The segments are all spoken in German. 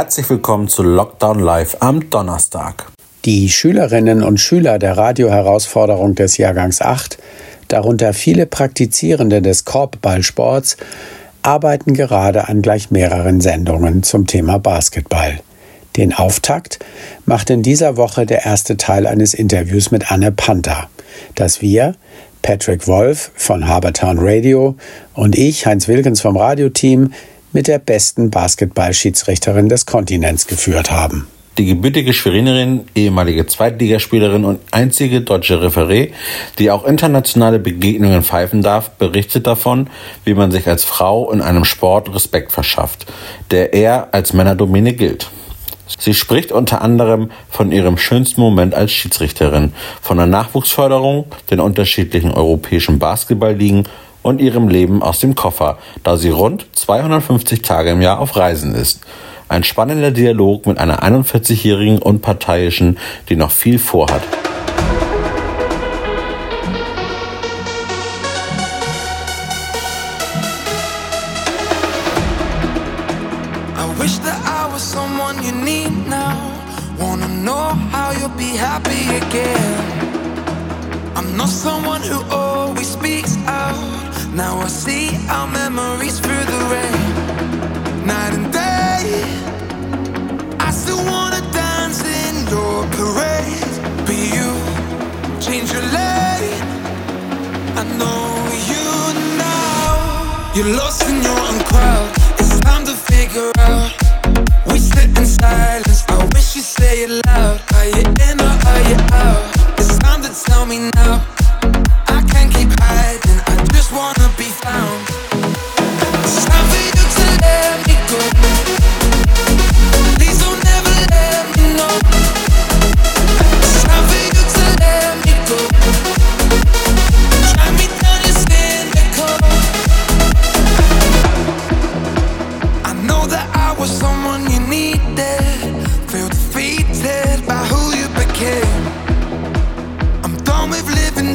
Herzlich willkommen zu Lockdown Live am Donnerstag. Die Schülerinnen und Schüler der Radioherausforderung des Jahrgangs 8, darunter viele Praktizierende des Korbballsports, arbeiten gerade an gleich mehreren Sendungen zum Thema Basketball. Den Auftakt macht in dieser Woche der erste Teil eines Interviews mit Anne Panther, das wir, Patrick Wolf von Habertown Radio und ich, Heinz Wilkens vom Radioteam, mit der besten Basketballschiedsrichterin des Kontinents geführt haben. Die gebürtige Schwerinerin, ehemalige Zweitligaspielerin und einzige deutsche Referee, die auch internationale Begegnungen pfeifen darf, berichtet davon, wie man sich als Frau in einem Sport Respekt verschafft, der eher als Männerdomäne gilt. Sie spricht unter anderem von ihrem schönsten Moment als Schiedsrichterin, von der Nachwuchsförderung, den unterschiedlichen europäischen Basketballligen und ihrem Leben aus dem Koffer, da sie rund 250 Tage im Jahr auf Reisen ist. Ein spannender Dialog mit einer 41-jährigen Unparteiischen, die noch viel vorhat.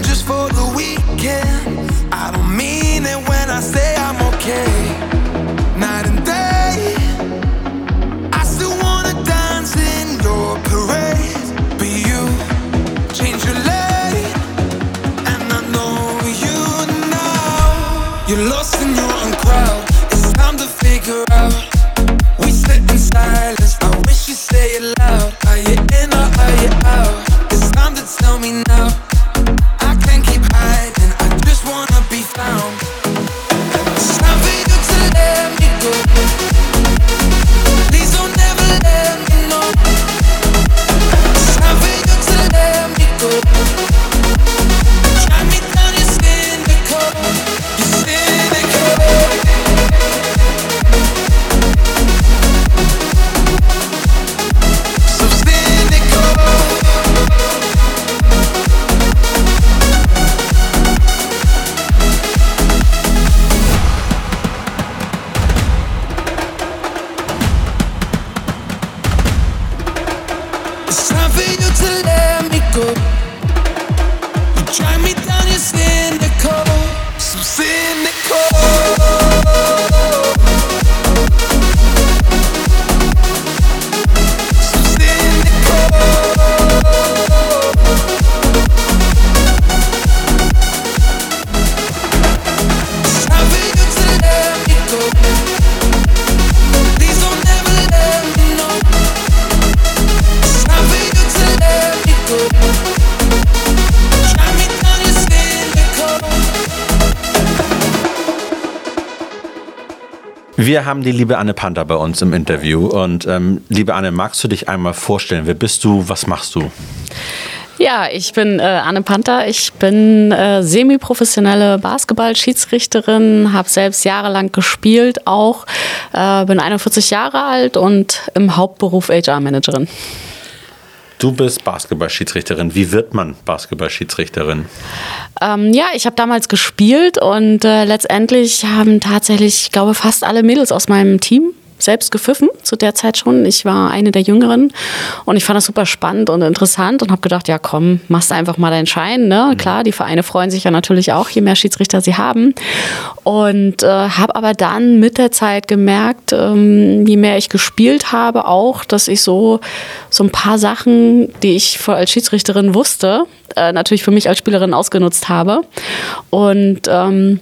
just for the weekend. I don't mean it when I say I'm okay. Wir haben die liebe Anne Panther bei uns im Interview. Und ähm, liebe Anne, magst du dich einmal vorstellen? Wer bist du? Was machst du? Ja, ich bin äh, Anne Panther. Ich bin äh, semi-professionelle Basketball-Schiedsrichterin, habe selbst jahrelang gespielt, auch äh, bin 41 Jahre alt und im Hauptberuf HR-Managerin. Du bist Basketballschiedsrichterin. Wie wird man Basketballschiedsrichterin? Ähm, ja, ich habe damals gespielt und äh, letztendlich haben tatsächlich, ich glaube, fast alle Mädels aus meinem Team selbst gepfiffen, zu der Zeit schon. Ich war eine der Jüngeren und ich fand das super spannend und interessant und habe gedacht, ja komm, machst einfach mal deinen Schein. Ne? Mhm. Klar, die Vereine freuen sich ja natürlich auch, je mehr Schiedsrichter sie haben. Und äh, habe aber dann mit der Zeit gemerkt, ähm, je mehr ich gespielt habe, auch, dass ich so, so ein paar Sachen, die ich als Schiedsrichterin wusste, äh, natürlich für mich als Spielerin ausgenutzt habe. Und ähm,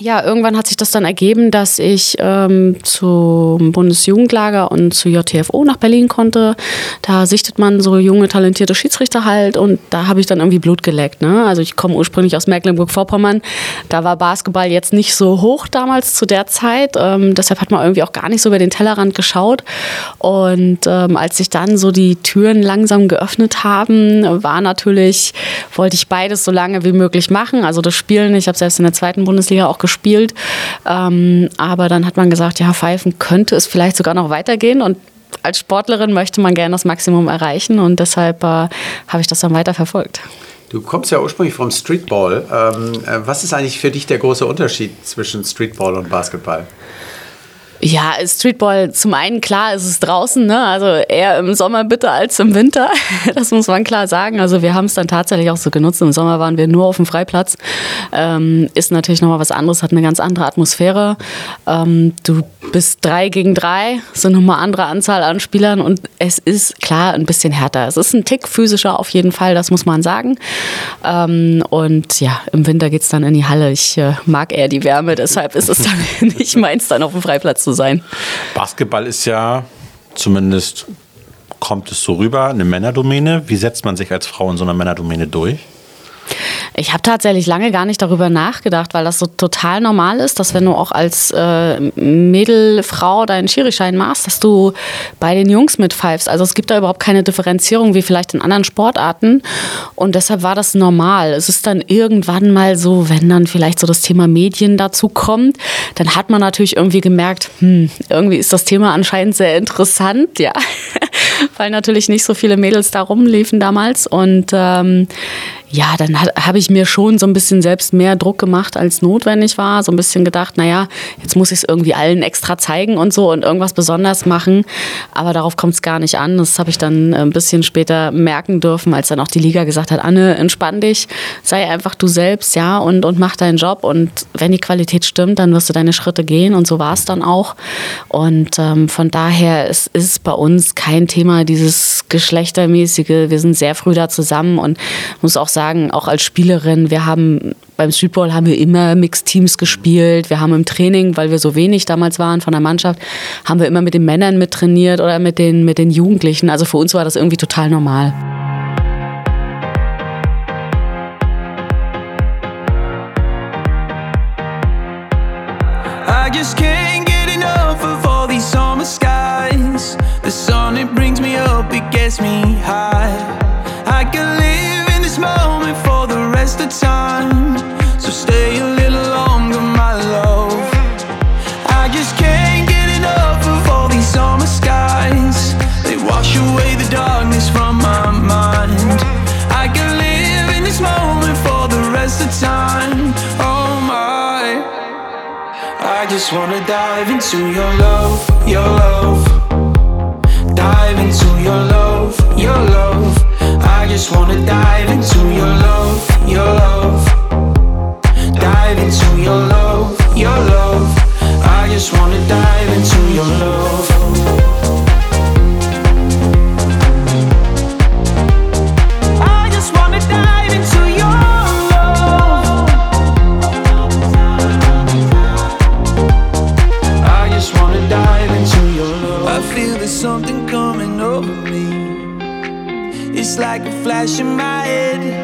ja, irgendwann hat sich das dann ergeben, dass ich ähm, zum Bundesjugendlager und zu JTFO nach Berlin konnte. Da sichtet man so junge, talentierte Schiedsrichter halt und da habe ich dann irgendwie Blut geleckt. Ne? Also ich komme ursprünglich aus Mecklenburg-Vorpommern. Da war Basketball jetzt nicht so hoch damals zu der Zeit. Ähm, deshalb hat man irgendwie auch gar nicht so über den Tellerrand geschaut. Und ähm, als sich dann so die Türen langsam geöffnet haben, war natürlich, wollte ich beides so lange wie möglich machen. Also das Spielen, ich habe selbst in der zweiten Bundesliga auch gespielt. Ähm, aber dann hat man gesagt, ja, pfeifen könnte es vielleicht sogar noch weitergehen und als Sportlerin möchte man gerne das Maximum erreichen und deshalb äh, habe ich das dann weiter verfolgt. Du kommst ja ursprünglich vom Streetball. Ähm, äh, was ist eigentlich für dich der große Unterschied zwischen Streetball und Basketball? Ja, Streetball, zum einen klar ist es draußen, ne? also eher im Sommer bitte als im Winter. Das muss man klar sagen. Also wir haben es dann tatsächlich auch so genutzt. Im Sommer waren wir nur auf dem Freiplatz. Ähm, ist natürlich nochmal was anderes, hat eine ganz andere Atmosphäre. Ähm, du bist drei gegen drei, sind nochmal andere Anzahl an Spielern und es ist klar ein bisschen härter. Es ist ein Tick physischer auf jeden Fall, das muss man sagen. Ähm, und ja, im Winter geht es dann in die Halle. Ich äh, mag eher die Wärme, deshalb ist es dann nicht meins, dann auf dem Freiplatz zu sein. Basketball ist ja zumindest kommt es so rüber, eine Männerdomäne. Wie setzt man sich als Frau in so einer Männerdomäne durch? Ich habe tatsächlich lange gar nicht darüber nachgedacht, weil das so total normal ist, dass wenn du auch als äh, Mädelfrau deinen Schirischein machst, dass du bei den Jungs mitpfeifst. Also es gibt da überhaupt keine Differenzierung wie vielleicht in anderen Sportarten. Und deshalb war das normal. Es ist dann irgendwann mal so, wenn dann vielleicht so das Thema Medien dazu kommt, dann hat man natürlich irgendwie gemerkt, hm, irgendwie ist das Thema anscheinend sehr interessant, ja. weil natürlich nicht so viele Mädels da rumliefen damals. Und ähm, ja, dann habe ich mir schon so ein bisschen selbst mehr Druck gemacht, als notwendig war. So ein bisschen gedacht, naja, jetzt muss ich es irgendwie allen extra zeigen und so und irgendwas besonders machen. Aber darauf kommt es gar nicht an. Das habe ich dann ein bisschen später merken dürfen, als dann auch die Liga gesagt hat, Anne, entspann dich, sei einfach du selbst, ja, und, und mach deinen Job. Und wenn die Qualität stimmt, dann wirst du deine Schritte gehen. Und so war es dann auch. Und ähm, von daher ist, ist bei uns kein Thema dieses Geschlechtermäßige. Wir sind sehr früh da zusammen und muss auch sagen, sagen, auch als Spielerin, wir haben beim Streetball haben wir immer Mixed Teams gespielt. Wir haben im Training, weil wir so wenig damals waren von der Mannschaft, haben wir immer mit den Männern mit trainiert oder mit den, mit den Jugendlichen. Also für uns war das irgendwie total normal. I just can't get enough of all these summer skies. The sun, it brings me up, it gets me high. I can the time. So stay a little longer, my love. I just can't get enough of all these summer skies. They wash away the darkness from my mind. I can live in this moment for the rest of time. Oh my. I just wanna dive into your love, your love. Dive into your love, your love. I just wanna dive into your love, your love. Dive into your love, your love. I just wanna dive into your love. I just wanna dive into your love. I just wanna dive into your love. I feel there's something coming over me. It's like a flash in my head.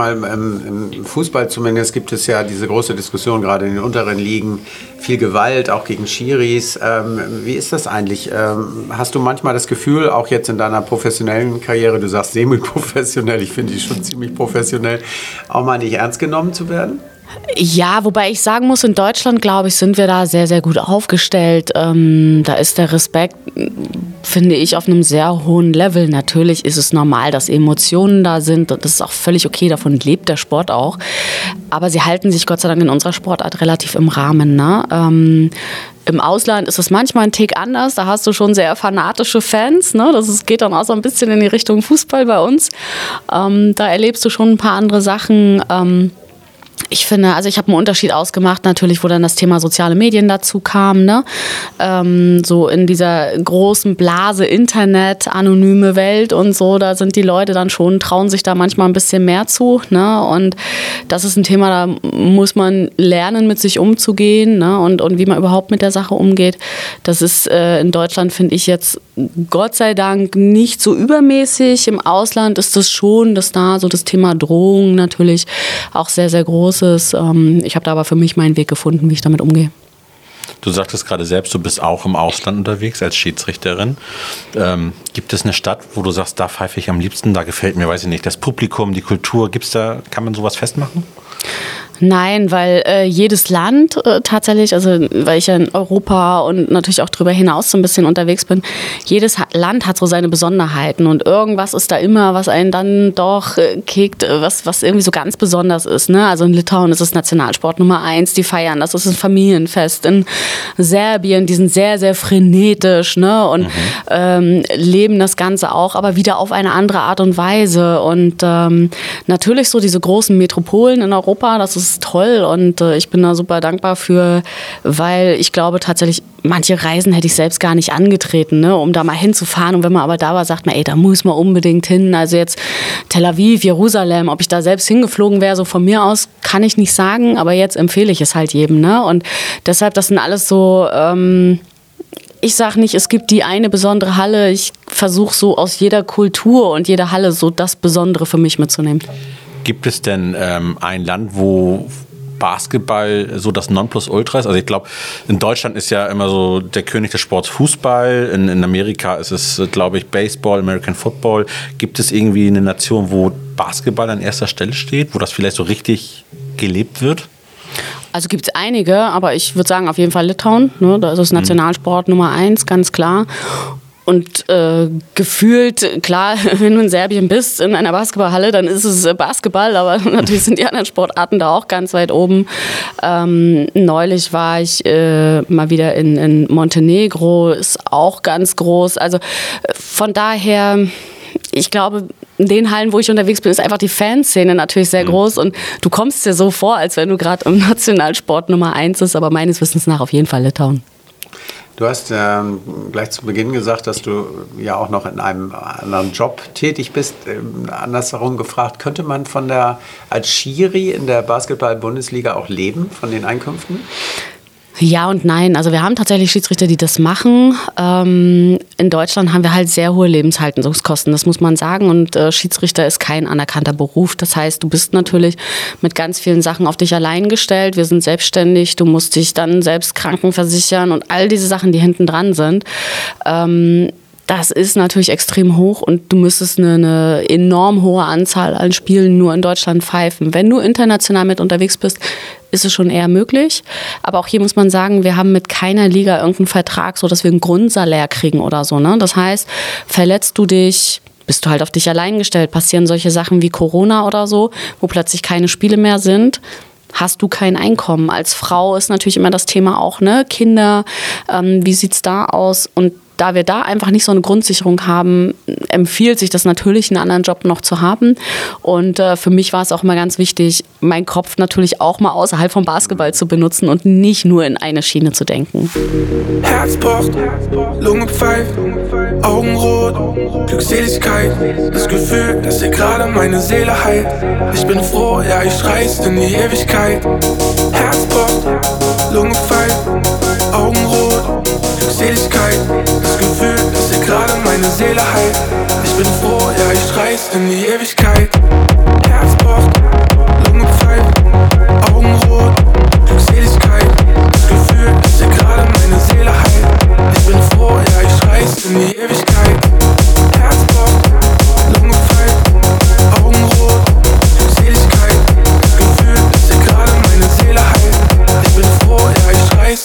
Sag mal, ähm, im Fußball zumindest gibt es ja diese große Diskussion gerade in den unteren Ligen, viel Gewalt, auch gegen Schiris. Ähm, wie ist das eigentlich? Ähm, hast du manchmal das Gefühl, auch jetzt in deiner professionellen Karriere, du sagst semi-professionell, ich finde die schon ziemlich professionell, auch mal nicht ernst genommen zu werden? Ja, wobei ich sagen muss, in Deutschland, glaube ich, sind wir da sehr, sehr gut aufgestellt. Ähm, da ist der Respekt, finde ich, auf einem sehr hohen Level. Natürlich ist es normal, dass Emotionen da sind. Das ist auch völlig okay, davon lebt der Sport auch. Aber sie halten sich Gott sei Dank in unserer Sportart relativ im Rahmen. Ne? Ähm, im Ausland ist es manchmal ein Tick anders. Da hast du schon sehr fanatische Fans. Ne? Das ist, geht dann auch so ein bisschen in die Richtung Fußball bei uns. Ähm, da erlebst du schon ein paar andere Sachen. Ähm, ich finde, also ich habe einen Unterschied ausgemacht, natürlich, wo dann das Thema soziale Medien dazu kam, ne? Ähm, so in dieser großen Blase Internet, anonyme Welt und so, da sind die Leute dann schon, trauen sich da manchmal ein bisschen mehr zu, ne? Und das ist ein Thema, da muss man lernen, mit sich umzugehen, ne? Und, und wie man überhaupt mit der Sache umgeht. Das ist äh, in Deutschland, finde ich jetzt Gott sei Dank nicht so übermäßig. Im Ausland ist das schon, dass da so das Thema Drohung natürlich auch sehr, sehr groß ist. Ähm, ich habe da aber für mich meinen Weg gefunden, wie ich damit umgehe. Du sagtest gerade selbst, du bist auch im Ausland unterwegs als Schiedsrichterin. Ähm, gibt es eine Stadt, wo du sagst, da pfeife ich am liebsten, da gefällt mir, weiß ich nicht, das Publikum, die Kultur, gibt's da, kann man sowas festmachen? Nein, weil äh, jedes Land äh, tatsächlich, also weil ich ja in Europa und natürlich auch darüber hinaus so ein bisschen unterwegs bin, jedes ha Land hat so seine Besonderheiten und irgendwas ist da immer, was einen dann doch äh, kickt, äh, was, was irgendwie so ganz besonders ist. Ne? Also in Litauen ist es Nationalsport Nummer eins, die feiern, das ist ein Familienfest. In Serbien, die sind sehr, sehr frenetisch ne? und ähm, leben das Ganze auch, aber wieder auf eine andere Art und Weise. Und ähm, natürlich so diese großen Metropolen in Europa, das ist toll und äh, ich bin da super dankbar für, weil ich glaube tatsächlich, manche Reisen hätte ich selbst gar nicht angetreten, ne, um da mal hinzufahren. Und wenn man aber da war, sagt man, ey, da muss man unbedingt hin. Also jetzt Tel Aviv, Jerusalem, ob ich da selbst hingeflogen wäre, so von mir aus kann ich nicht sagen, aber jetzt empfehle ich es halt jedem. Ne? Und deshalb, das sind alles so. Ähm, ich sage nicht, es gibt die eine besondere Halle. Ich versuche so aus jeder Kultur und jeder Halle so das Besondere für mich mitzunehmen. Gibt es denn ähm, ein Land, wo Basketball so das Nonplusultra ist? Also ich glaube, in Deutschland ist ja immer so der König des Sports Fußball. In, in Amerika ist es, glaube ich, Baseball, American Football. Gibt es irgendwie eine Nation, wo Basketball an erster Stelle steht, wo das vielleicht so richtig gelebt wird? Also gibt es einige, aber ich würde sagen auf jeden Fall Litauen. Ne? Da ist es Nationalsport Nummer eins, ganz klar. Und äh, gefühlt, klar, wenn du in Serbien bist, in einer Basketballhalle, dann ist es Basketball, aber natürlich sind die anderen Sportarten da auch ganz weit oben. Ähm, neulich war ich äh, mal wieder in, in Montenegro, ist auch ganz groß. Also äh, von daher, ich glaube, in den Hallen, wo ich unterwegs bin, ist einfach die Fanszene natürlich sehr groß und du kommst dir so vor, als wenn du gerade im Nationalsport Nummer eins ist, aber meines Wissens nach auf jeden Fall Litauen. Du hast ähm, gleich zu Beginn gesagt, dass du ja auch noch in einem anderen Job tätig bist. Ähm, andersherum gefragt, könnte man von der als Schiri in der Basketball-Bundesliga auch leben, von den Einkünften? Ja und nein. Also wir haben tatsächlich Schiedsrichter, die das machen. Ähm, in Deutschland haben wir halt sehr hohe Lebenshaltungskosten, das muss man sagen. Und äh, Schiedsrichter ist kein anerkannter Beruf. Das heißt, du bist natürlich mit ganz vielen Sachen auf dich allein gestellt. Wir sind selbstständig. Du musst dich dann selbst krankenversichern und all diese Sachen, die hinten dran sind. Ähm, das ist natürlich extrem hoch und du müsstest eine, eine, enorm hohe Anzahl an Spielen nur in Deutschland pfeifen. Wenn du international mit unterwegs bist, ist es schon eher möglich. Aber auch hier muss man sagen, wir haben mit keiner Liga irgendeinen Vertrag, so dass wir einen Grundsalär kriegen oder so. Ne? Das heißt, verletzt du dich, bist du halt auf dich allein gestellt, passieren solche Sachen wie Corona oder so, wo plötzlich keine Spiele mehr sind hast du kein Einkommen. Als Frau ist natürlich immer das Thema auch, ne? Kinder, ähm, wie sieht's da aus? Und da wir da einfach nicht so eine Grundsicherung haben, empfiehlt sich das natürlich, einen anderen Job noch zu haben. Und äh, für mich war es auch immer ganz wichtig, meinen Kopf natürlich auch mal außerhalb vom Basketball zu benutzen und nicht nur in eine Schiene zu denken. Herz pocht, Lunge pfeift, Augen rot, Glückseligkeit, das Gefühl, dass ihr gerade meine Seele heilt. Ich bin froh, ja, ich reiß in die Ewigkeit. Herz pocht, Lunge pfeift, Glückseligkeit, das Gefühl, dass ihr gerade meine Seele heilt. Ich bin froh, ja, ich reiß in die Ewigkeit. Herz pocht,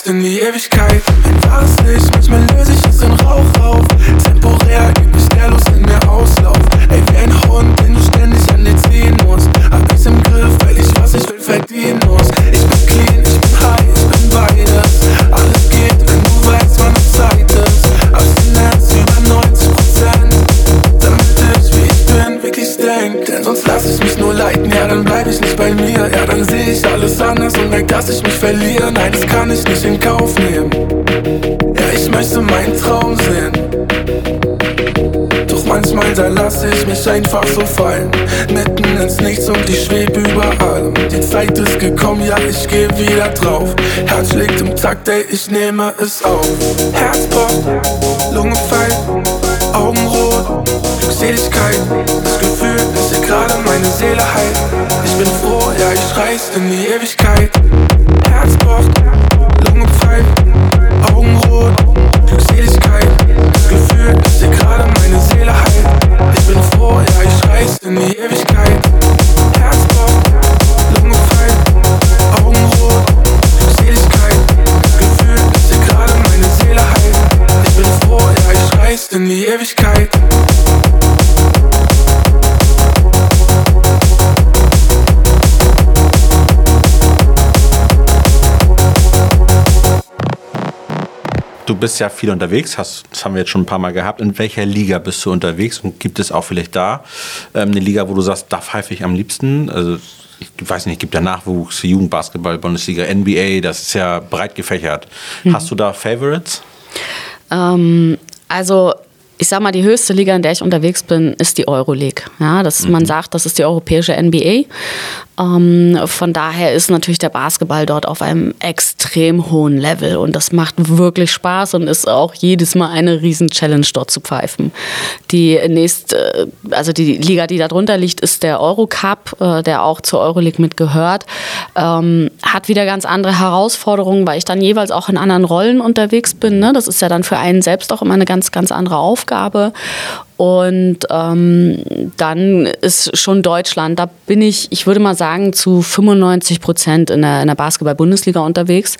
in die Ewigkeit. Ein wahres Licht, manchmal löse ich es in Rauch wirklich denk. Denn sonst lass ich mich nur leiten, ja, dann bleib ich nicht bei mir. Ja, dann seh ich alles anders und merk, dass ich mich verliere. Nein, das kann ich nicht in Kauf nehmen. Ja, ich möchte meinen Traum sehen. Doch manchmal da lasse ich mich einfach so fallen. Mitten ins Nichts und ich schweb über allem. Die Zeit ist gekommen, ja, ich geh wieder drauf. Herz schlägt im Takt, ey, ich nehme es auf. Herz pocht, Lunge pfeift, Augen rot, Glückseligkeit. Das Gefühl, dass ihr gerade meine Seele heilt. Ich bin froh, ja, ich reiß in die Ewigkeit. Herz pocht, Lunge pfeift, Augen rot, Glückseligkeit. Das Gefühl, dass ihr gerade meine Seele heilt. Ich bin froh, ja, ich reiß in die Ewigkeit. Du bist ja viel unterwegs, hast, das haben wir jetzt schon ein paar Mal gehabt. In welcher Liga bist du unterwegs und gibt es auch vielleicht da ähm, eine Liga, wo du sagst, da pfeife ich am liebsten? Also ich weiß nicht, gibt ja Nachwuchs, Jugendbasketball, Bundesliga, NBA, das ist ja breit gefächert. Hast du da Favorites? Ähm, also ich sag mal, die höchste Liga, in der ich unterwegs bin, ist die Euroleague. Ja, das, Man sagt, das ist die europäische NBA. Ähm, von daher ist natürlich der Basketball dort auf einem extrem hohen Level und das macht wirklich Spaß und ist auch jedes Mal eine riesen Challenge dort zu pfeifen. Die nächste, also die Liga, die darunter liegt, ist der Eurocup, äh, der auch zur Euroleague mitgehört. Ähm, hat wieder ganz andere Herausforderungen, weil ich dann jeweils auch in anderen Rollen unterwegs bin. Ne? Das ist ja dann für einen selbst auch immer eine ganz, ganz andere Aufgabe. Und ähm, dann ist schon Deutschland, da bin ich, ich würde mal sagen, zu 95 Prozent in der, in der Basketball-Bundesliga unterwegs.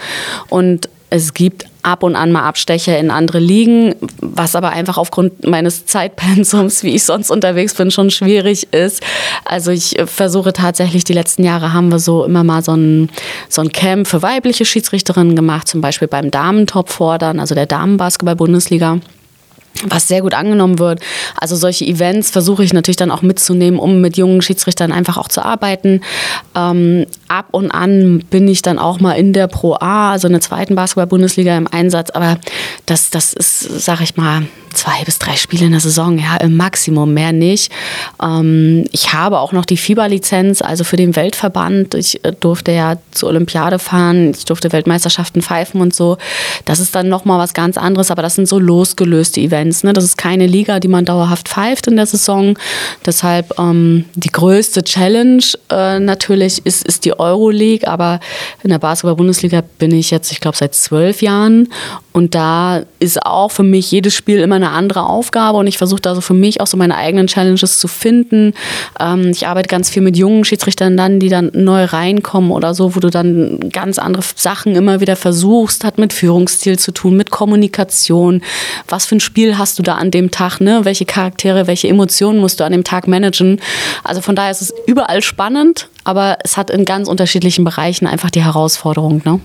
Und es gibt ab und an mal Abstecher in andere Ligen, was aber einfach aufgrund meines Zeitpensums, wie ich sonst unterwegs bin, schon schwierig ist. Also ich versuche tatsächlich, die letzten Jahre haben wir so immer mal so ein, so ein Camp für weibliche Schiedsrichterinnen gemacht, zum Beispiel beim Damentop fordern, also der Damenbasketball-Bundesliga. Was sehr gut angenommen wird. Also solche Events versuche ich natürlich dann auch mitzunehmen, um mit jungen Schiedsrichtern einfach auch zu arbeiten. Ähm, ab und an bin ich dann auch mal in der Pro A, also in der zweiten Basketball-Bundesliga im Einsatz, aber das, das ist, sag ich mal, zwei bis drei Spiele in der Saison, ja, im Maximum, mehr nicht. Ähm, ich habe auch noch die FIBA-Lizenz, also für den Weltverband. Ich äh, durfte ja zur Olympiade fahren, ich durfte Weltmeisterschaften pfeifen und so. Das ist dann nochmal was ganz anderes, aber das sind so losgelöste Events. Ne? Das ist keine Liga, die man dauerhaft pfeift in der Saison. Deshalb ähm, die größte Challenge äh, natürlich ist, ist die Euroleague, aber in der Basketball-Bundesliga bin ich jetzt, ich glaube, seit zwölf Jahren und da ist auch für mich jedes Spiel immer eine andere Aufgabe und ich versuche da so für mich auch so meine eigenen Challenges zu finden. Ähm, ich arbeite ganz viel mit jungen Schiedsrichtern dann, die dann neu reinkommen oder so, wo du dann ganz andere Sachen immer wieder versuchst, hat mit Führungsstil zu tun, mit Kommunikation. Was für ein Spiel hast du da an dem Tag, ne? Welche Charaktere, welche Emotionen musst du an dem Tag managen? Also von daher ist es überall spannend, aber es hat in ganz unterschiedlichen Bereichen einfach die Herausforderung, ne?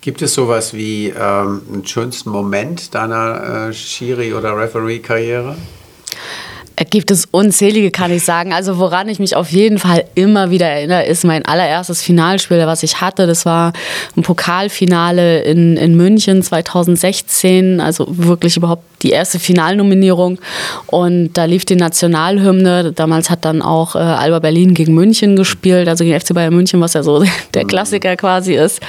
Gibt es sowas wie ähm, einen schönsten Moment deiner äh, Schiri- oder Referee-Karriere? Gibt es unzählige, kann ich sagen. Also woran ich mich auf jeden Fall immer wieder erinnere, ist mein allererstes Finalspiel, was ich hatte. Das war ein Pokalfinale in, in München 2016. Also wirklich überhaupt die erste Finalnominierung. Und da lief die Nationalhymne. Damals hat dann auch äh, Alba Berlin gegen München gespielt, also gegen FC Bayern München, was ja so der mhm. Klassiker quasi ist.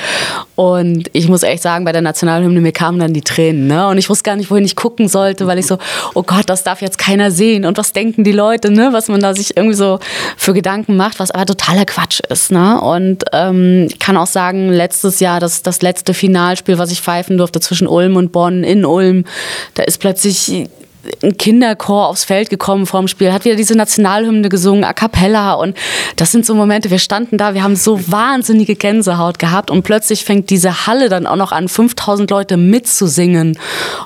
Und ich muss echt sagen, bei der Nationalhymne, mir kamen dann die Tränen. Ne? Und ich wusste gar nicht, wohin ich gucken sollte, weil ich so, oh Gott, das darf jetzt keiner sehen. Und was denken die Leute, ne? was man da sich irgendwie so für Gedanken macht, was aber totaler Quatsch ist. Ne? Und ähm, ich kann auch sagen, letztes Jahr, das, das letzte Finalspiel, was ich pfeifen durfte zwischen Ulm und Bonn in Ulm, da ist plötzlich ein Kinderchor aufs Feld gekommen vorm Spiel, hat wieder diese Nationalhymne gesungen, a cappella. Und das sind so Momente, wir standen da, wir haben so wahnsinnige Gänsehaut gehabt. Und plötzlich fängt diese Halle dann auch noch an, 5000 Leute mitzusingen.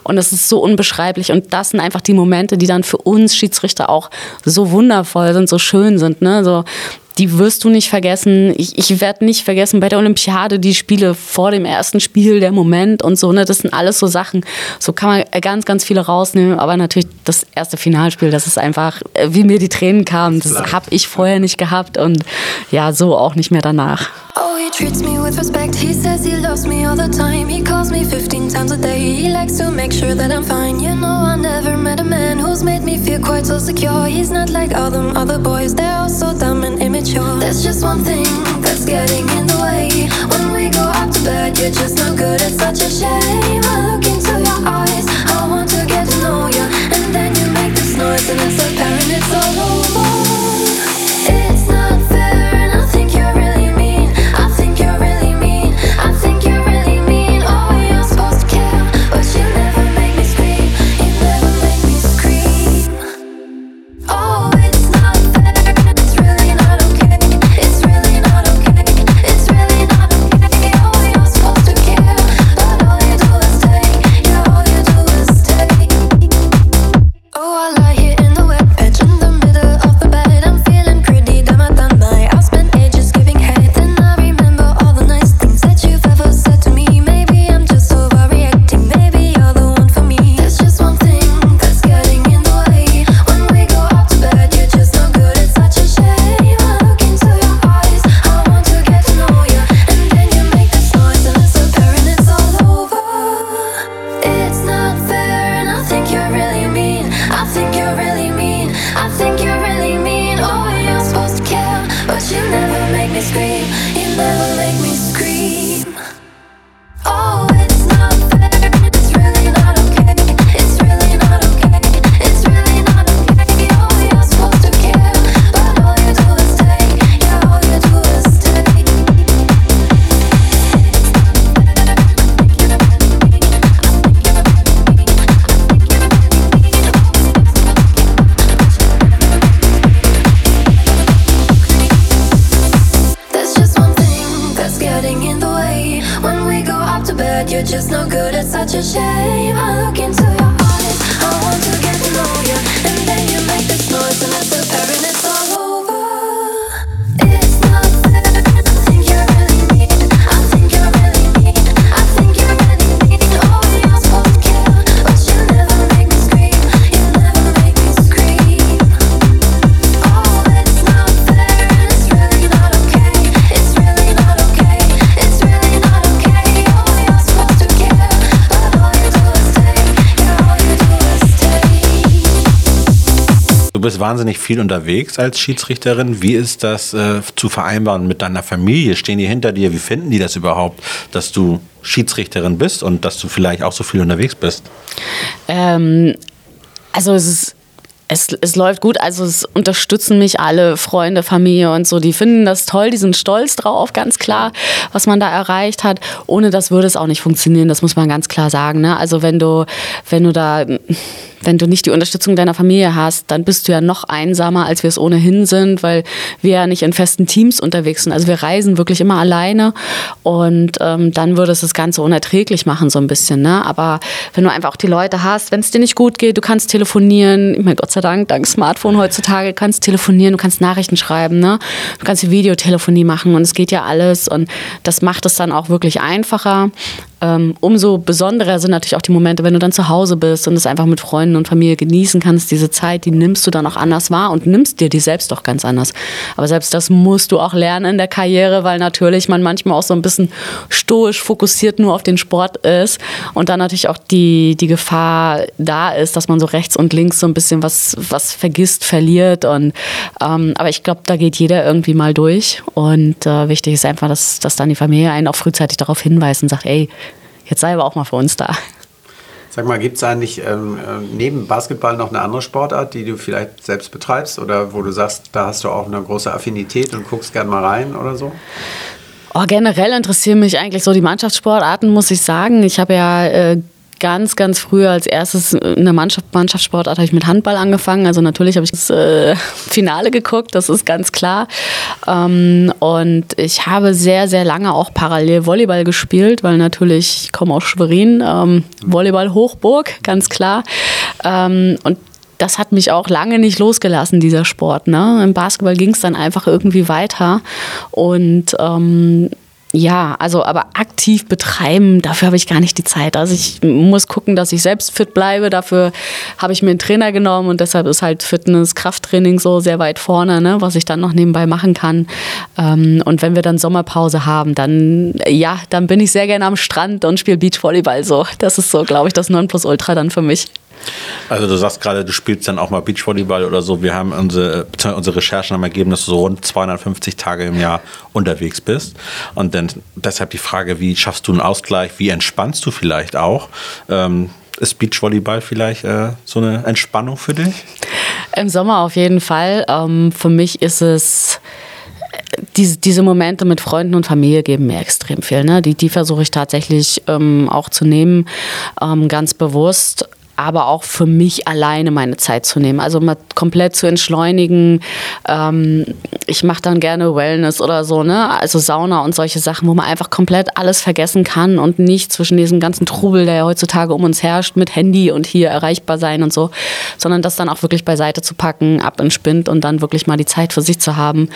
Und das ist so unbeschreiblich. Und das sind einfach die Momente, die dann für uns Schiedsrichter auch so wundervoll sind, so schön sind, ne, so die wirst du nicht vergessen. Ich, ich werde nicht vergessen bei der Olympiade die Spiele vor dem ersten Spiel, der Moment und so. Ne? Das sind alles so Sachen. So kann man ganz, ganz viele rausnehmen. Aber natürlich das erste Finalspiel, das ist einfach, äh, wie mir die Tränen kamen. Das habe ich vorher nicht gehabt und ja, so auch nicht mehr danach. Oh, he treats me with respect. He says he loves me all the time. He calls me 15 times a day. He likes to make sure that I'm fine. You know, I never met a man who's made me feel quite so secure. He's not like all them other boys. They're all so dumb and immature. There's just one thing that's getting in the way. When we go up to bed, you're just no good. It's such a shame. I look into your eyes. I want to get to know you. And then you make this noise, and it's apparent it's all over. Wahnsinnig viel unterwegs als Schiedsrichterin. Wie ist das äh, zu vereinbaren mit deiner Familie? Stehen die hinter dir? Wie finden die das überhaupt, dass du Schiedsrichterin bist und dass du vielleicht auch so viel unterwegs bist? Ähm, also es ist es, es läuft gut, also es unterstützen mich alle Freunde, Familie und so. Die finden das toll, die sind stolz drauf, ganz klar, was man da erreicht hat. Ohne das würde es auch nicht funktionieren, das muss man ganz klar sagen. Ne? Also wenn du, wenn du da wenn du nicht die Unterstützung deiner Familie hast, dann bist du ja noch einsamer, als wir es ohnehin sind, weil wir ja nicht in festen Teams unterwegs sind. Also wir reisen wirklich immer alleine und ähm, dann würde es das Ganze unerträglich machen, so ein bisschen. Ne? Aber wenn du einfach auch die Leute hast, wenn es dir nicht gut geht, du kannst telefonieren, ich meine, Gott sei Dank, dank Smartphone heutzutage, kannst telefonieren, du kannst Nachrichten schreiben, ne? du kannst Videotelefonie machen und es geht ja alles und das macht es dann auch wirklich einfacher. Ähm, umso besonderer sind natürlich auch die Momente, wenn du dann zu Hause bist und es einfach mit Freunden und Familie genießen kannst. Diese Zeit, die nimmst du dann auch anders wahr und nimmst dir die selbst doch ganz anders. Aber selbst das musst du auch lernen in der Karriere, weil natürlich man manchmal auch so ein bisschen stoisch fokussiert nur auf den Sport ist und dann natürlich auch die, die Gefahr da ist, dass man so rechts und links so ein bisschen was, was vergisst, verliert. Und, ähm, aber ich glaube, da geht jeder irgendwie mal durch. Und äh, wichtig ist einfach, dass, dass dann die Familie einen auch frühzeitig darauf hinweist und sagt, ey, Jetzt sei aber auch mal für uns da. Sag mal, gibt es eigentlich ähm, äh, neben Basketball noch eine andere Sportart, die du vielleicht selbst betreibst oder wo du sagst, da hast du auch eine große Affinität und guckst gern mal rein oder so? Oh, generell interessieren mich eigentlich so die Mannschaftssportarten, muss ich sagen. Ich habe ja äh, ganz, ganz früh als erstes in der Mannschaft, Mannschaftssportart habe ich mit Handball angefangen. Also natürlich habe ich das äh, Finale geguckt, das ist ganz klar. Ähm, und ich habe sehr, sehr lange auch parallel Volleyball gespielt, weil natürlich, ich komme aus Schwerin, ähm, Volleyball Hochburg, ganz klar. Ähm, und das hat mich auch lange nicht losgelassen, dieser Sport. Ne? Im Basketball ging es dann einfach irgendwie weiter. Und ähm, ja, also aber aktiv betreiben, dafür habe ich gar nicht die Zeit. Also ich muss gucken, dass ich selbst fit bleibe. Dafür habe ich mir einen Trainer genommen und deshalb ist halt Fitness, Krafttraining so sehr weit vorne, ne, was ich dann noch nebenbei machen kann. Ähm, und wenn wir dann Sommerpause haben, dann ja, dann bin ich sehr gerne am Strand und spiele Beachvolleyball so. Das ist so, glaube ich, das Nonplusultra dann für mich. Also du sagst gerade, du spielst dann auch mal Beachvolleyball oder so. Wir haben unsere, unsere Recherchen haben ergeben, dass du so rund 250 Tage im Jahr unterwegs bist. Und dann deshalb die Frage, wie schaffst du einen Ausgleich? Wie entspannst du vielleicht auch? Ähm, ist Beachvolleyball vielleicht äh, so eine Entspannung für dich? Im Sommer auf jeden Fall. Ähm, für mich ist es diese, diese Momente mit Freunden und Familie geben mir extrem viel. Ne? Die, die versuche ich tatsächlich ähm, auch zu nehmen, ähm, ganz bewusst aber auch für mich alleine meine Zeit zu nehmen. Also mal komplett zu entschleunigen. Ähm, ich mache dann gerne Wellness oder so, ne? Also Sauna und solche Sachen, wo man einfach komplett alles vergessen kann und nicht zwischen diesem ganzen Trubel, der ja heutzutage um uns herrscht, mit Handy und hier erreichbar sein und so, sondern das dann auch wirklich beiseite zu packen, ab in Spind und dann wirklich mal die Zeit für sich zu haben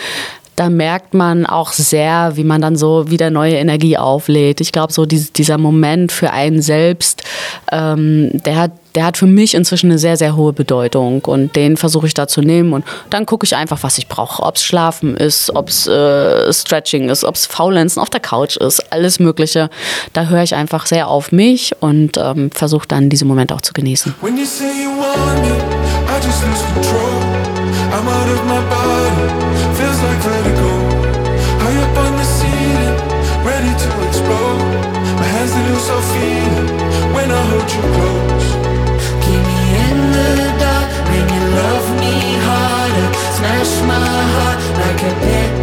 da merkt man auch sehr, wie man dann so wieder neue Energie auflädt. Ich glaube, so dieser Moment für einen selbst, ähm, der hat der hat für mich inzwischen eine sehr, sehr hohe Bedeutung und den versuche ich da zu nehmen und dann gucke ich einfach, was ich brauche. Ob es Schlafen ist, ob es äh, Stretching ist, ob es Faulenzen auf der Couch ist, alles Mögliche. Da höre ich einfach sehr auf mich und ähm, versuche dann diese Momente auch zu genießen. When you say you want me, I just lose control. I'm out of my body, feels like vertigo. High up on the ceiling, ready to explode. My hands they lose feeling when I hold you close. Smash my heart like a pit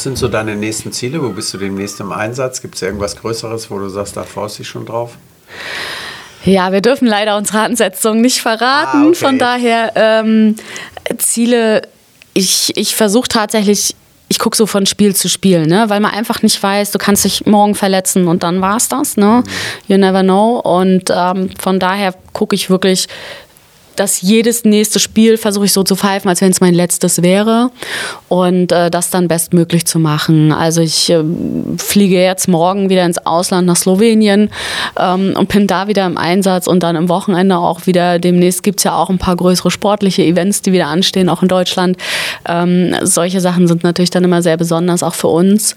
Was sind so deine nächsten Ziele? Wo bist du demnächst im Einsatz? Gibt es irgendwas Größeres, wo du sagst, da freust du dich schon drauf? Ja, wir dürfen leider unsere Ansetzung nicht verraten. Ah, okay. Von daher ähm, Ziele, ich, ich versuche tatsächlich ich gucke so von Spiel zu Spiel, ne? weil man einfach nicht weiß, du kannst dich morgen verletzen und dann war es das. Ne? You never know. Und ähm, von daher gucke ich wirklich dass jedes nächste Spiel versuche ich so zu pfeifen, als wenn es mein letztes wäre und äh, das dann bestmöglich zu machen. Also ich äh, fliege jetzt morgen wieder ins Ausland nach Slowenien ähm, und bin da wieder im Einsatz und dann im Wochenende auch wieder. Demnächst gibt es ja auch ein paar größere sportliche Events, die wieder anstehen, auch in Deutschland. Ähm, solche Sachen sind natürlich dann immer sehr besonders, auch für uns.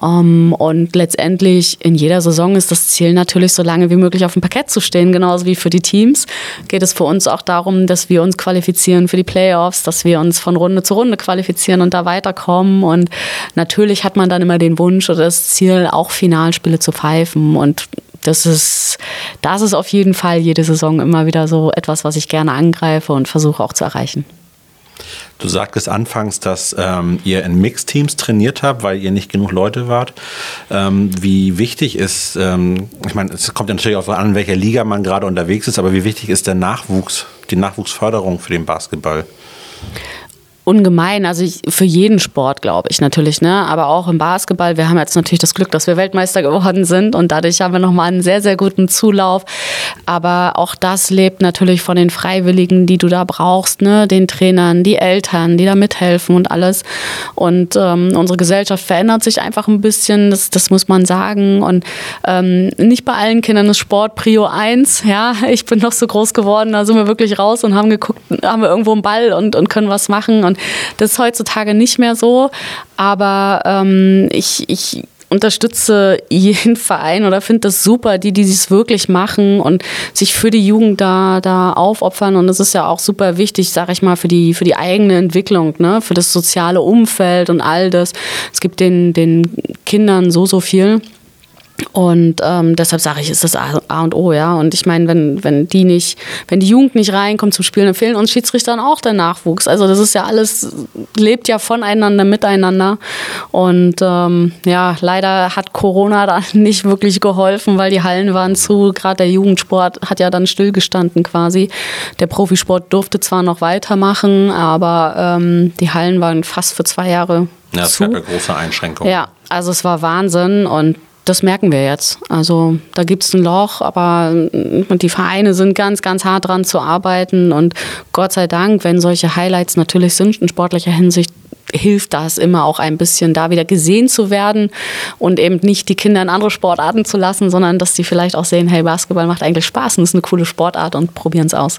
Um, ähm, und letztendlich in jeder Saison ist das Ziel natürlich, so lange wie möglich auf dem Parkett zu stehen, genauso wie für die Teams. Geht es für uns auch darum, dass wir uns qualifizieren für die Playoffs, dass wir uns von Runde zu Runde qualifizieren und da weiterkommen. Und natürlich hat man dann immer den Wunsch oder das Ziel, auch Finalspiele zu pfeifen. Und das ist, das ist auf jeden Fall jede Saison immer wieder so etwas, was ich gerne angreife und versuche auch zu erreichen. Du sagtest anfangs, dass ähm, ihr in Mixteams trainiert habt, weil ihr nicht genug Leute wart. Ähm, wie wichtig ist, ähm, ich meine, es kommt ja natürlich auch an, in welcher Liga man gerade unterwegs ist, aber wie wichtig ist der Nachwuchs, die Nachwuchsförderung für den Basketball? Ungemein. Also ich, für jeden Sport, glaube ich natürlich, ne? Aber auch im Basketball. Wir haben jetzt natürlich das Glück, dass wir Weltmeister geworden sind und dadurch haben wir nochmal einen sehr, sehr guten Zulauf. Aber auch das lebt natürlich von den Freiwilligen, die du da brauchst, ne? Den Trainern, die Eltern, die da mithelfen und alles. Und ähm, unsere Gesellschaft verändert sich einfach ein bisschen, das, das muss man sagen. Und ähm, nicht bei allen Kindern ist Sport Prio 1. Ja, ich bin noch so groß geworden, da sind wir wirklich raus und haben geguckt, haben wir irgendwo einen Ball und, und können was machen. Und und das ist heutzutage nicht mehr so. Aber ähm, ich, ich unterstütze jeden Verein oder finde das super, die, die es wirklich machen und sich für die Jugend da, da aufopfern. Und das ist ja auch super wichtig, sage ich mal, für die, für die eigene Entwicklung, ne? für das soziale Umfeld und all das. Es gibt den, den Kindern so, so viel. Und ähm, deshalb sage ich, ist das A und O, ja. Und ich meine, wenn, wenn die nicht, wenn die Jugend nicht reinkommt zum Spielen, dann fehlen uns Schiedsrichtern auch der Nachwuchs. Also das ist ja alles, lebt ja voneinander, miteinander. Und ähm, ja, leider hat Corona da nicht wirklich geholfen, weil die Hallen waren zu. Gerade der Jugendsport hat ja dann stillgestanden quasi. Der Profisport durfte zwar noch weitermachen, aber ähm, die Hallen waren fast für zwei Jahre. Ja, es gab ja große Einschränkungen. Ja, also es war Wahnsinn und das merken wir jetzt. Also da gibt es ein Loch, aber die Vereine sind ganz, ganz hart dran zu arbeiten. Und Gott sei Dank, wenn solche Highlights natürlich sind in sportlicher Hinsicht, hilft das immer auch ein bisschen, da wieder gesehen zu werden und eben nicht die Kinder in andere Sportarten zu lassen, sondern dass die vielleicht auch sehen, hey, Basketball macht eigentlich Spaß und ist eine coole Sportart und probieren es aus.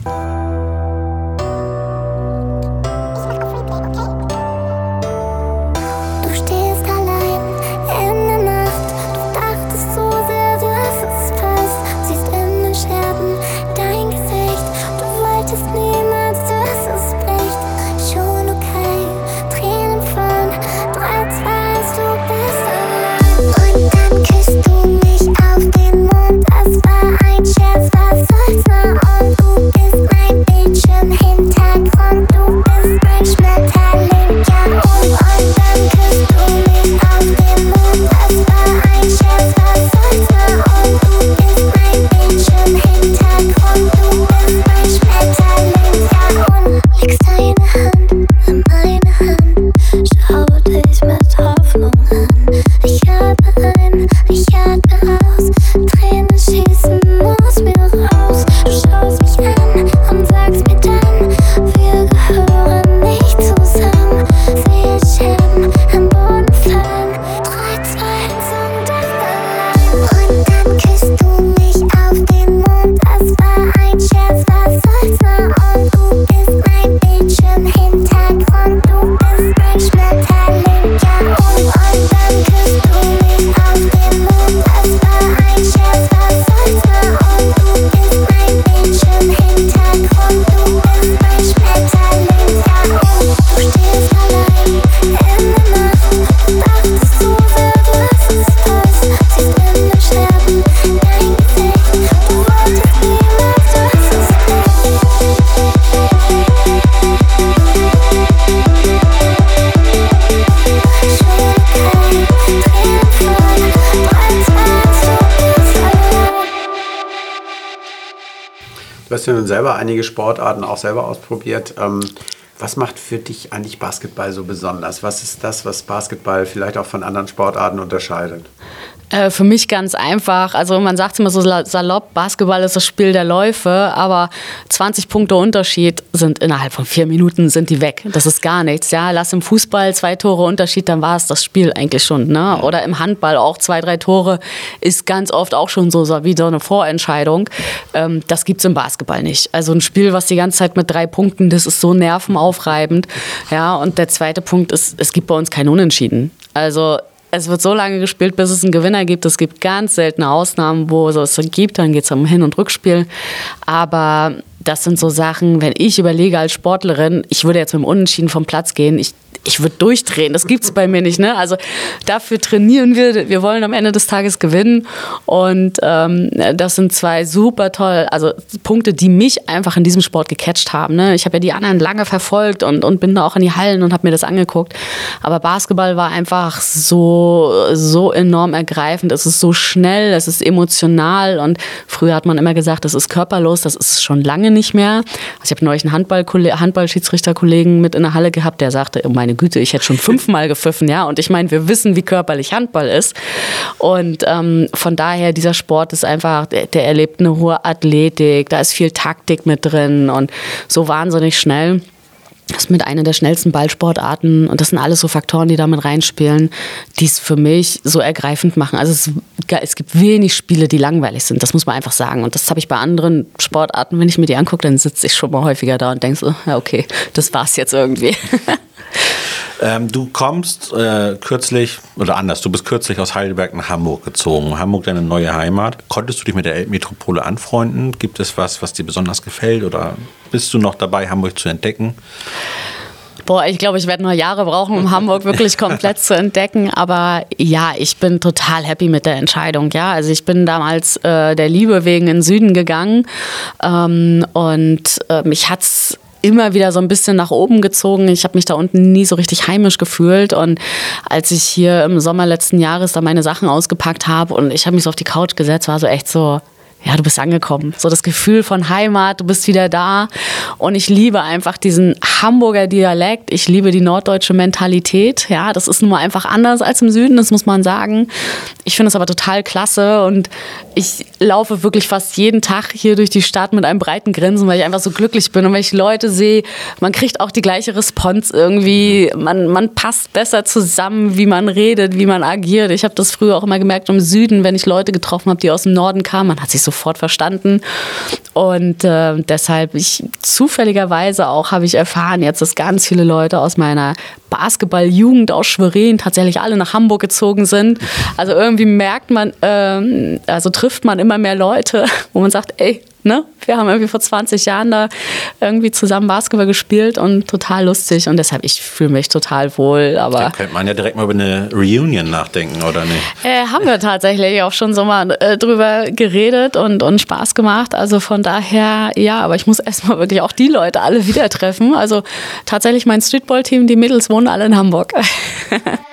Du hast ja nun selber einige Sportarten auch selber ausprobiert. Ähm, was macht für dich eigentlich Basketball so besonders? Was ist das, was Basketball vielleicht auch von anderen Sportarten unterscheidet? Äh, für mich ganz einfach. Also man sagt immer so salopp, Basketball ist das Spiel der Läufe, aber 20 Punkte Unterschied sind innerhalb von vier Minuten sind die weg. Das ist gar nichts. Ja, lass im Fußball zwei Tore Unterschied, dann war es das Spiel eigentlich schon. Ne? Oder im Handball auch zwei, drei Tore ist ganz oft auch schon so wie so eine Vorentscheidung. Ähm, das es im Basketball nicht. Also ein Spiel, was die ganze Zeit mit drei Punkten, das ist so nervenaufreibend. Ja, und der zweite Punkt ist, es gibt bei uns kein Unentschieden. Also es wird so lange gespielt, bis es einen Gewinner gibt. Es gibt ganz seltene Ausnahmen, wo es es gibt. Dann geht es um Hin- und Rückspiel. Aber das sind so Sachen, wenn ich überlege als Sportlerin, ich würde jetzt mit dem Unentschieden vom Platz gehen. Ich ich würde durchdrehen. Das gibt es bei mir nicht. Ne? Also dafür trainieren wir. Wir wollen am Ende des Tages gewinnen. Und ähm, das sind zwei super toll, also Punkte, die mich einfach in diesem Sport gecatcht haben. Ne? Ich habe ja die anderen lange verfolgt und, und bin da auch in die Hallen und habe mir das angeguckt. Aber Basketball war einfach so, so enorm ergreifend. Es ist so schnell, es ist emotional. Und früher hat man immer gesagt, das ist körperlos. Das ist schon lange nicht mehr. Also ich habe neulich einen Handball Handballschiedsrichterkollegen mit in der Halle gehabt, der sagte, meine meine Güte, ich hätte schon fünfmal gepfiffen, ja. Und ich meine, wir wissen, wie körperlich Handball ist. Und ähm, von daher, dieser Sport ist einfach, der, der erlebt eine hohe Athletik, da ist viel Taktik mit drin und so wahnsinnig schnell. Das ist mit einer der schnellsten Ballsportarten und das sind alles so Faktoren, die damit reinspielen, die es für mich so ergreifend machen. Also es, es, gibt wenig Spiele, die langweilig sind, das muss man einfach sagen. Und das habe ich bei anderen Sportarten, wenn ich mir die angucke, dann sitze ich schon mal häufiger da und denke so, ja okay, das war's jetzt irgendwie. Ähm, du kommst äh, kürzlich, oder anders, du bist kürzlich aus Heidelberg nach Hamburg gezogen. Hamburg deine neue Heimat. Konntest du dich mit der Elbmetropole anfreunden? Gibt es was, was dir besonders gefällt? Oder bist du noch dabei, Hamburg zu entdecken? Boah, ich glaube, ich werde noch Jahre brauchen, um Hamburg wirklich komplett zu entdecken. Aber ja, ich bin total happy mit der Entscheidung. Ja, also ich bin damals äh, der Liebe wegen in den Süden gegangen ähm, und äh, mich hat's immer wieder so ein bisschen nach oben gezogen. Ich habe mich da unten nie so richtig heimisch gefühlt. Und als ich hier im Sommer letzten Jahres da meine Sachen ausgepackt habe und ich habe mich so auf die Couch gesetzt, war so echt so, ja, du bist angekommen. So das Gefühl von Heimat, du bist wieder da. Und ich liebe einfach diesen Hamburger Dialekt. Ich liebe die norddeutsche Mentalität. Ja, das ist nun mal einfach anders als im Süden, das muss man sagen. Ich finde es aber total klasse und ich laufe wirklich fast jeden Tag hier durch die Stadt mit einem breiten Grinsen, weil ich einfach so glücklich bin. Und wenn ich Leute sehe, man kriegt auch die gleiche Response irgendwie. Man, man passt besser zusammen, wie man redet, wie man agiert. Ich habe das früher auch immer gemerkt im Süden, wenn ich Leute getroffen habe, die aus dem Norden kamen. Man hat sich so sofort verstanden. Und äh, deshalb, ich zufälligerweise auch habe ich erfahren, jetzt, dass ganz viele Leute aus meiner Basketballjugend aus Schwerin tatsächlich alle nach Hamburg gezogen sind. Also irgendwie merkt man, ähm, also trifft man immer mehr Leute, wo man sagt, ey, ne? Wir haben irgendwie vor 20 Jahren da irgendwie zusammen Basketball gespielt und total lustig und deshalb, ich fühle mich total wohl. Aber da könnte man ja direkt mal über eine Reunion nachdenken, oder nicht? Äh, haben wir tatsächlich auch schon so mal äh, drüber geredet und, und Spaß gemacht. Also von daher, ja, aber ich muss erstmal wirklich auch die Leute alle wieder treffen. Also tatsächlich mein Streetball-Team, die Mädels wohnen alle in Hamburg.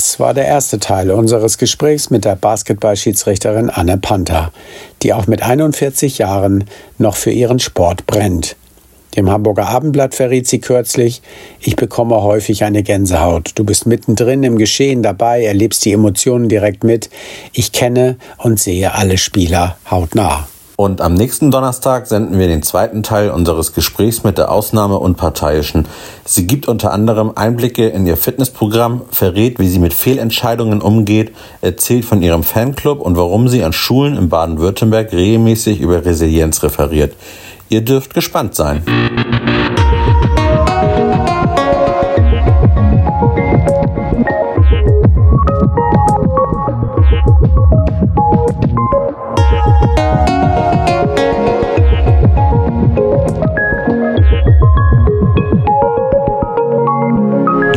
Das war der erste Teil unseres Gesprächs mit der Basketballschiedsrichterin Anne Panther, die auch mit 41 Jahren noch für ihren Sport brennt. Dem Hamburger Abendblatt verriet sie kürzlich, ich bekomme häufig eine Gänsehaut. Du bist mittendrin im Geschehen dabei, erlebst die Emotionen direkt mit. Ich kenne und sehe alle Spieler hautnah. Und am nächsten Donnerstag senden wir den zweiten Teil unseres Gesprächs mit der Ausnahme Unparteiischen. Sie gibt unter anderem Einblicke in ihr Fitnessprogramm, verrät, wie sie mit Fehlentscheidungen umgeht, erzählt von ihrem Fanclub und warum sie an Schulen in Baden-Württemberg regelmäßig über Resilienz referiert. Ihr dürft gespannt sein.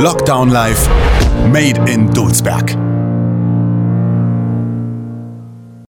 Lockdown Live, Made in Dulsberg.